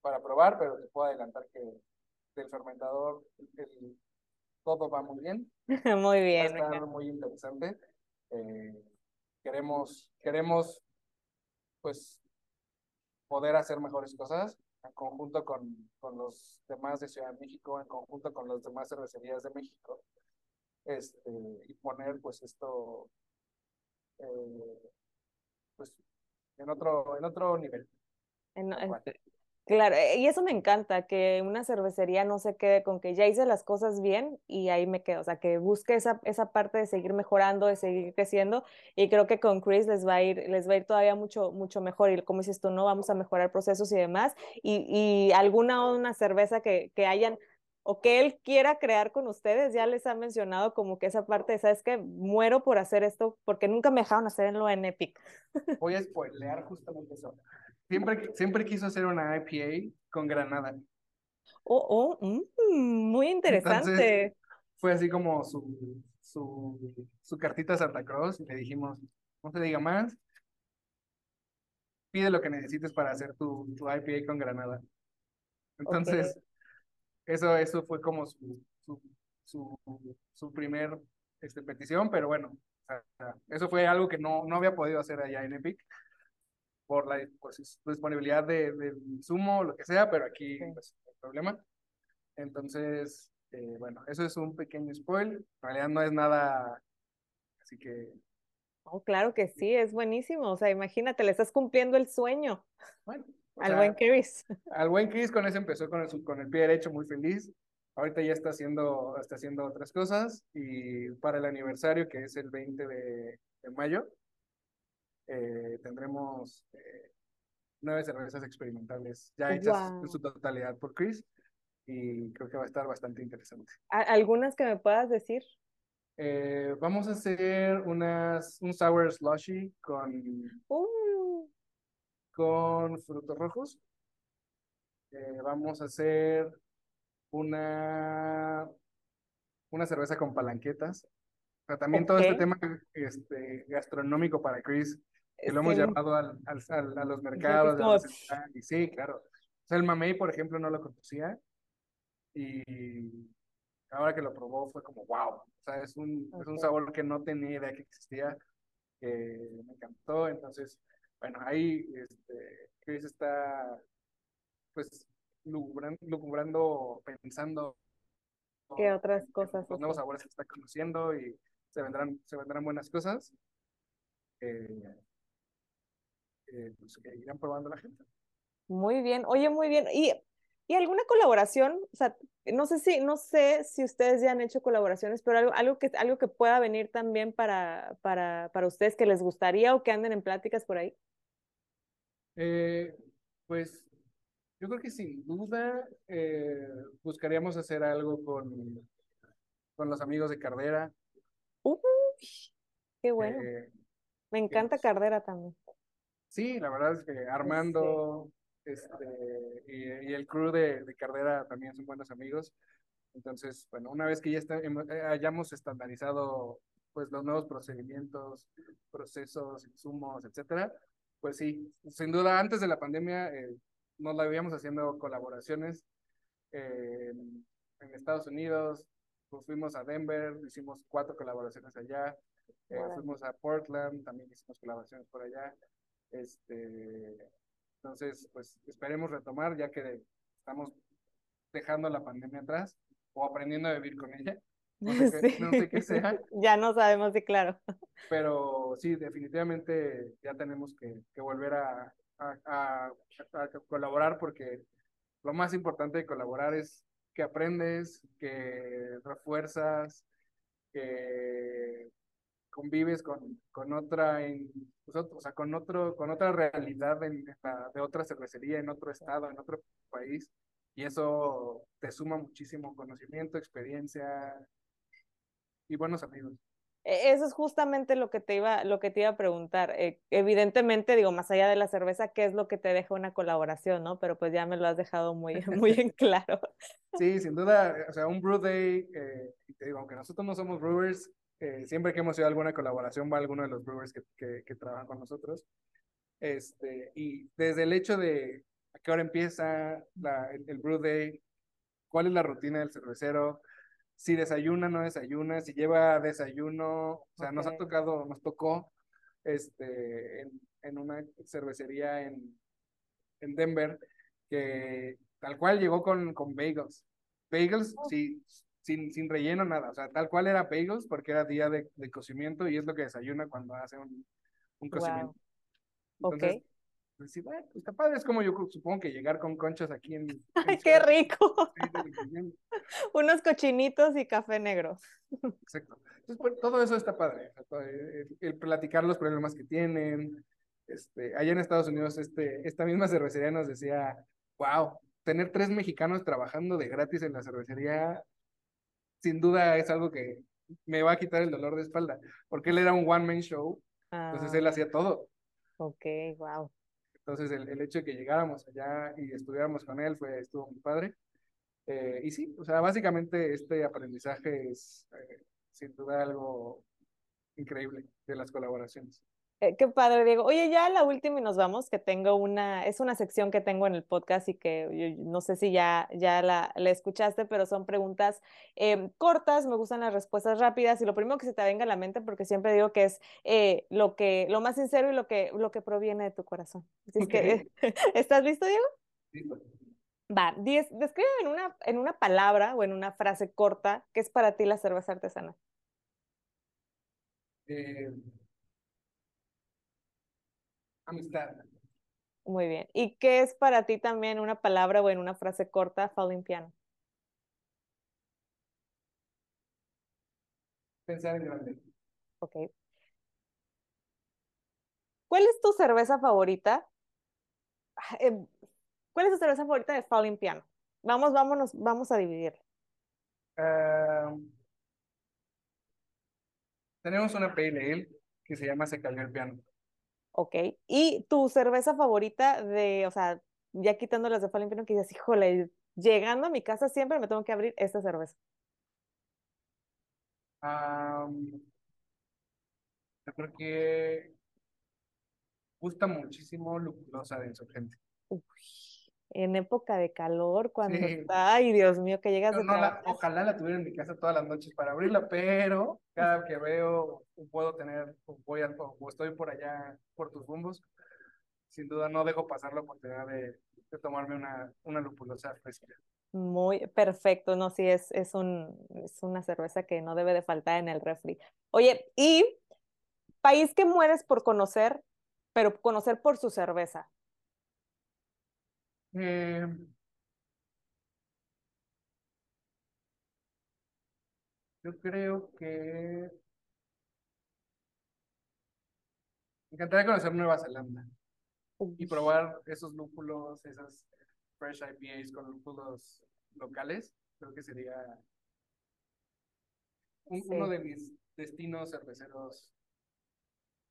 para probar, pero te puedo adelantar que del fermentador, el, todo va muy bien. <laughs> muy bien. Va a estar muy interesante. Eh, queremos, queremos, pues, poder hacer mejores cosas en conjunto con, con los demás de Ciudad de México, en conjunto con las demás cervecerías de México, este, y poner, pues, esto, eh, pues, en otro, en otro nivel. En, Claro, eh, y eso me encanta, que una cervecería no se quede con que ya hice las cosas bien y ahí me quedo, o sea, que busque esa, esa parte de seguir mejorando, de seguir creciendo y creo que con Chris les va a ir, les va a ir todavía mucho, mucho mejor y como dices tú, no vamos a mejorar procesos y demás y, y alguna una cerveza que, que hayan o que él quiera crear con ustedes, ya les ha mencionado como que esa parte, ¿sabes qué? Muero por hacer esto porque nunca me dejaron hacer en lo en Epic. Voy a spoilear justamente eso. Siempre, siempre quiso hacer una IPA con granada. Oh, oh, mm, muy interesante. fue así como su, su, su cartita a Santa Cruz y le dijimos, no te diga más, pide lo que necesites para hacer tu, tu IPA con granada. Entonces, eso, eso fue como su, su, su, su primer este, petición, pero bueno, eso fue algo que no, no había podido hacer allá en Epic por la pues, disponibilidad de, de insumo o lo que sea, pero aquí pues, no hay problema. Entonces, eh, bueno, eso es un pequeño spoil. En realidad no es nada, así que... Oh, claro que sí, es buenísimo. O sea, imagínate, le estás cumpliendo el sueño. Bueno, al buen Chris. <laughs> Al buen Chris con eso empezó con el, con el pie derecho muy feliz. Ahorita ya está haciendo, está haciendo otras cosas y para el aniversario, que es el 20 de, de mayo, eh, tendremos eh, nueve cervezas experimentales ya hechas en su totalidad por Chris y creo que va a estar bastante interesante. ¿Algunas que me puedas decir? Eh, vamos a hacer unas, un sour slushy con, uh. con frutos rojos. vamos a hacer una, una cerveza con palanquetas. Pero también todo este tema este, gastronómico para Chris que lo hemos llevado al, al, a los mercados. y sí, claro. O sea, el mamey, por ejemplo, no lo conocía. Y ahora que lo probó fue como, wow. O sea, es un, es un sabor que no tenía idea que existía. Que me encantó. Entonces, bueno, ahí este, Chris está, pues, lucubrando, pensando. ¿Qué otras cosas? Los nuevos sabores se está conociendo y se vendrán, se vendrán buenas cosas. Eh, pues, que irán probando la gente. Muy bien, oye, muy bien. ¿Y, y alguna colaboración? O sea, no sé si, no sé si ustedes ya han hecho colaboraciones, pero algo, algo, que, algo que pueda venir también para, para, para ustedes que les gustaría o que anden en pláticas por ahí. Eh, pues yo creo que sin duda eh, buscaríamos hacer algo con, con los amigos de Cardera. qué bueno. Eh, Me encanta Cardera también. Sí, la verdad es que Armando este, y, el crew de, de Cardera también son buenos amigos. Entonces, bueno, una vez que ya está, eh, hayamos estandarizado pues los nuevos procedimientos, procesos, insumos, etcétera, pues sí, sin duda antes de la pandemia eh, nos la habíamos haciendo colaboraciones eh, en Estados Unidos, pues fuimos a Denver, hicimos cuatro colaboraciones allá, fuimos a Portland, también hicimos colaboraciones por allá. Este, entonces, pues esperemos retomar ya que estamos dejando la pandemia atrás o aprendiendo a vivir con ella. No sé, qué, <laughs> sea. <laughs> Ya no sabemos si claro. <laughs> Pero sí, definitivamente ya tenemos que, que volver a, a, a, colaborar porque lo más importante de colaborar es que aprendes, que refuerzas, que convives con, con otra, en, pues, o sea, con, otro, con otra realidad en, de otra cervecería, en otro estado, en otro país, y eso te suma muchísimo conocimiento, experiencia y buenos amigos. E, eso es justamente lo que te iba, lo que te iba a preguntar. Eh, evidentemente, digo, más allá de la cerveza, ¿qué es lo que te deja una colaboración, no? Pero pues ya me lo has dejado muy, <laughs> muy en claro. Sí, sin duda, o sea, un brew day, eh, te digo, aunque nosotros no somos brewers, eh, siempre que hemos hecho alguna colaboración va alguno de los brewers que, que, que, trabajan con nosotros. Este, y desde el hecho de a qué hora empieza la, el, brew day, cuál es la rutina del cervecero, si desayuna, no desayuna, si lleva desayuno, o sea, nos ha tocado, nos tocó este, en, en una cervecería en, en Denver que tal cual llegó con, con bagels. Bagels, Oh. sí, sin, sin relleno, nada, o sea, tal cual era bagels porque era día de, de cocimiento y es lo que desayuna cuando hace un, un cocimiento. Ok. Entonces, pues sí, bueno, pues está padre, es como yo supongo que llegar con conchas aquí en... <laughs> en ¡Ay, qué rico! <laughs> Unos cochinitos y café negro. <laughs> Exacto. Entonces, pues, todo eso está padre. El, el platicar los problemas que tienen. Este, allá en Estados Unidos, este, esta misma cervecería nos decía, wow, tener tres mexicanos trabajando de gratis en la cervecería, sin duda es algo que me va a quitar el dolor de espalda, porque él era un one-man show, entonces él Ah, hacía todo. ok, wow. Entonces el, el hecho de que llegáramos allá y estuviéramos con él fue, estuvo muy padre. Eh, y sí, o sea, básicamente este aprendizaje es eh, sin duda algo increíble de las colaboraciones. Eh, qué padre, Diego. Oye, ya la última y nos vamos, que tengo una, es una sección que tengo en el podcast y que yo- no sé si ya, ya la, la escuchaste, pero son preguntas eh, cortas, me gustan las respuestas rápidas y lo primero que se te venga a la mente, porque siempre digo que es eh, lo que, lo más sincero y lo que, lo que proviene de tu corazón. Así es que, <laughs> ¿estás listo, Diego? Listo. Va, diez- describe en una, en una palabra o en una frase corta qué es para ti la cerveza artesanal. Eh, amistad. Muy bien. ¿Y qué es para ti también una palabra o en una frase corta Falling Piano? Pensar en grande. Ok. ¿Cuál es tu cerveza favorita? Ah, eh, ¿Cuál es tu cerveza favorita de Falling Piano? Vamos, vámonos, vamos a dividir. Tenemos una ale que se llama Se cayó el piano. Ok. ¿Y tu cerveza favorita de, o sea, ya quitando las de Falling Piano, que dices, híjole, llegando a mi casa siempre me tengo que abrir esta cerveza? Ah, yo creo que gusta muchísimo Luculosa de Insurgente. Uy, en época de calor, cuando Sí. está, ay, Dios mío, que llegas de no la, ojalá la tuviera en mi casa todas las noches para abrirla, pero cada que veo puedo tener o voy a- o o estoy por allá por tus rumbos, sin duda no dejo pasar la oportunidad de, de tomarme una, una lupulosa fresca. Muy perfecto, no, sí, es, es, un, es una cerveza que no debe de faltar en el refri. Oye, y país que mueres por conocer, pero conocer por su cerveza. Eh, yo creo que me encantaría conocer Nueva Zelanda y probar esos lúpulos, esas fresh IPAs con lúpulos locales. Creo que sería un- Sí. uno de mis destinos cerveceros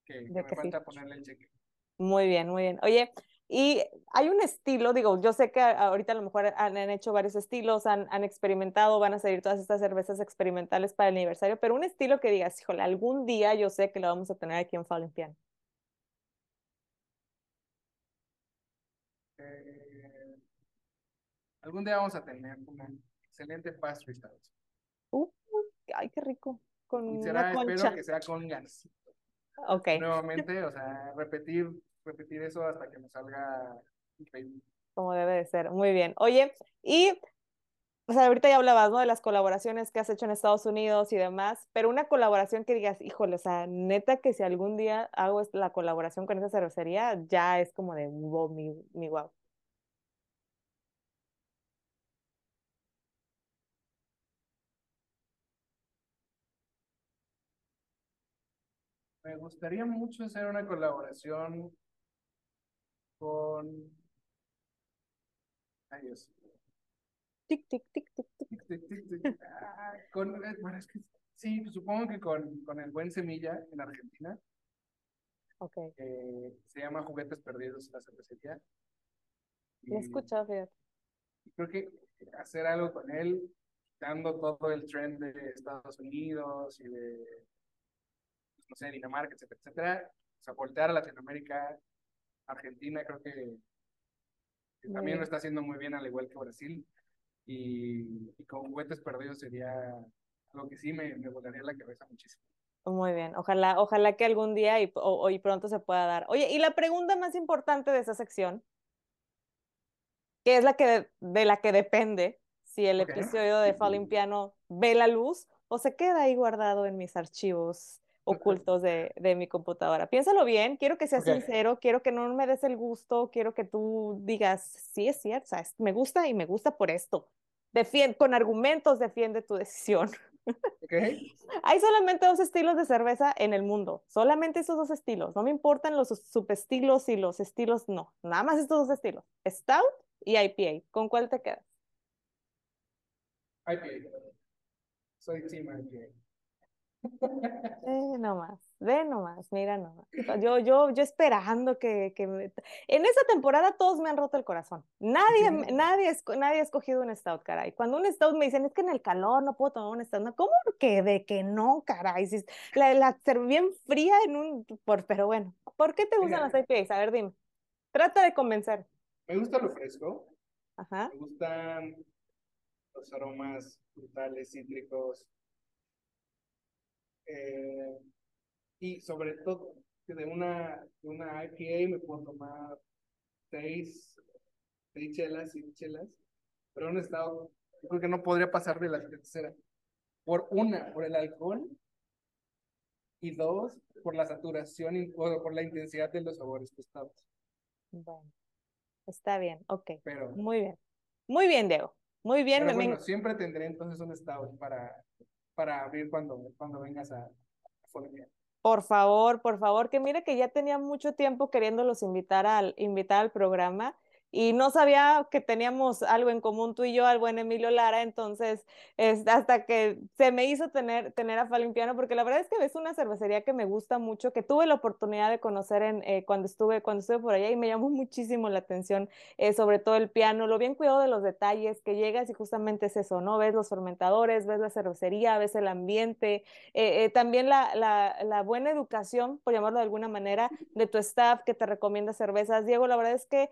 que, me que sí. falta ponerle el cheque. Muy bien, muy bien. Oye, y hay un estilo, digo, yo sé que ahorita a lo mejor han, han hecho varios estilos, han, han experimentado, van a salir todas estas cervezas experimentales para el aniversario, pero un estilo que digas, híjole, algún día yo sé que lo vamos a tener aquí en Fallen Piano. Eh, algún día vamos a tener una excelente pastry stout. Uh, ay, qué rico, con Y una será, espero que sea con ganas. Ok. Nuevamente, o sea, repetir, repetir eso hasta que me salga increíble. como debe de ser. Muy bien. Oye, y, o sea, ahorita ya hablabas, ¿no? De las colaboraciones que has hecho en Estados Unidos y demás, pero una colaboración que digas, híjole, o sea, neta que si algún día hago la colaboración con esa cervecería, ya es como de wow, mi, mi wow. Me gustaría mucho hacer una colaboración con. Ay, Dios. Tic, tic, tic, tic, tic. Tic, tic, tic, tic. Ah, con, eh, bueno, es que sí, supongo que con, con el buen Semilla en Argentina. Ok. eh, se llama Juguetes Perdidos la cervecería. Lo he escuchado, fíjate. creo que hacer algo con él, dando todo el trend de Estados Unidos y de, pues, no sé, Dinamarca, etcétera, etcétera, o sea, voltear a Latinoamérica, Argentina, creo que, también lo está haciendo muy bien, al igual que Brasil. y, con juguetes perdidos sería lo que sí me, me volaría la cabeza muchísimo. Muy bien, ojalá, ojalá que algún día y, o, y pronto se pueda dar. Oye, y la pregunta más importante de esa sección, que es la que de, la que depende si el episodio de Falling <laughs> Piano ve la luz o se queda ahí guardado en mis archivos ocultos de, de mi computadora. Piénsalo bien, quiero que seas sincero, quiero que no me des el gusto, quiero que tú digas, sí es cierto, me gusta y me gusta por esto. Defiende, con argumentos defiende tu <laughs> decisión. Okay. Hay solamente dos estilos de cerveza en el mundo, solamente esos dos estilos. No me importan los subestilos y los estilos, no, nada más estos dos estilos, Stout y IPA. ¿Con cuál te quedas? IPA. Soy team IPA. Ve nomás, ve nomás, mira nomás. Yo, yo, yo esperando que, que En esa temporada todos me han roto el corazón. Nadie, nadie, nadie ha escogido un stout, caray. Cuando un stout me dicen, es que en el calor no puedo tomar un stout. ¿Cómo que de que no, caray? Si la, la bien fría en un... Por, pero bueno, ¿por qué te gustan las IPAs? A ver, dime. Trata de convencer. Me gusta lo fresco. Ajá. Me gustan los aromas frutales, cítricos, eh, y sobre todo, de una, de una IPA me puedo tomar seis, seis chelas, siete chelas, pero en un estado, yo creo que no podría pasar de la tercera. Por una, por el alcohol, y dos, por la saturación y por la intensidad de los sabores gustados. Bueno, está bien, ok. Pero, Muy bien. Muy bien, Diego. Muy bien. Pero bueno, siempre tendré entonces un estado para para abrir cuando, cuando vengas a, a Por favor, por favor, que mire que ya tenía mucho tiempo queriéndolos invitar al, invitar al programa y no sabía que teníamos algo en común tú y yo, al buen Emilio Lara, entonces es, hasta que se me hizo tener, tener a Falimpiano, porque la verdad es que es una cervecería que me gusta mucho, que tuve la oportunidad de conocer en, eh, cuando, estuve, cuando estuve por allá y me llamó muchísimo la atención, eh, sobre todo el piano, lo bien cuidado de los detalles, que llegas y justamente es eso, ¿no? Ves los fermentadores, ves la cervecería, ves el ambiente, eh, también la, la, la buena educación, por llamarlo de alguna manera, de tu staff que te recomienda cervezas. Diego, la verdad es que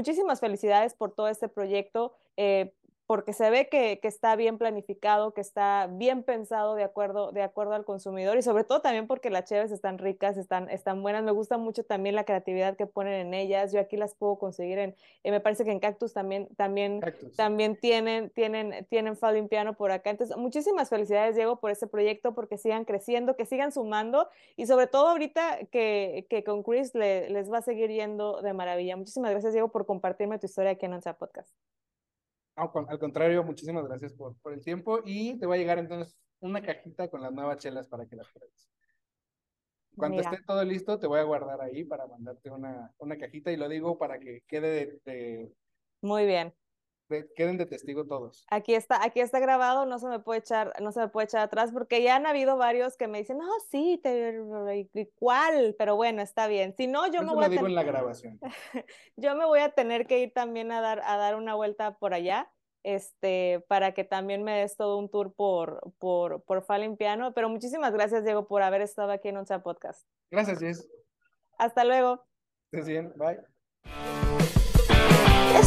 muchísimas felicidades por todo este proyecto. Eh, porque se ve que, que, está bien planificado, que está bien pensado de acuerdo, de acuerdo al consumidor y sobre todo también porque las cheves están ricas, están, están buenas. Me gusta mucho también la creatividad que ponen en ellas. Yo aquí las puedo conseguir en, eh, me parece que en Cactus también, también, también tienen, tienen, tienen Falling Piano por acá. Entonces, muchísimas felicidades, Diego, por este proyecto, porque sigan creciendo, que sigan sumando y sobre todo ahorita que, que con Chris les va a seguir yendo de maravilla. Muchísimas gracias, Diego, por compartirme tu historia aquí en Onza Podcast al contrario, muchísimas gracias por, por el tiempo y te va a llegar entonces una cajita con las nuevas chelas para que las pruebes. Cuando esté todo listo, te voy a guardar ahí para mandarte una, una cajita y lo digo para que quede de, Muy bien. Queden de testigo todos. Aquí está, aquí está grabado, no se me puede echar, no se me puede echar atrás porque ya han habido varios que me dicen, no, sí, te, ¿cuál? Pero bueno, está bien. Si no, yo me voy a digo en la grabación. <laughs> yo me voy a tener que ir también a dar, a dar una vuelta por allá este, para que también me des todo un tour por, por, por Falling Piano. Pero muchísimas gracias, Diego, por haber estado aquí en Onza Podcast. Gracias, Jess. Hasta luego. Estés bien, bye.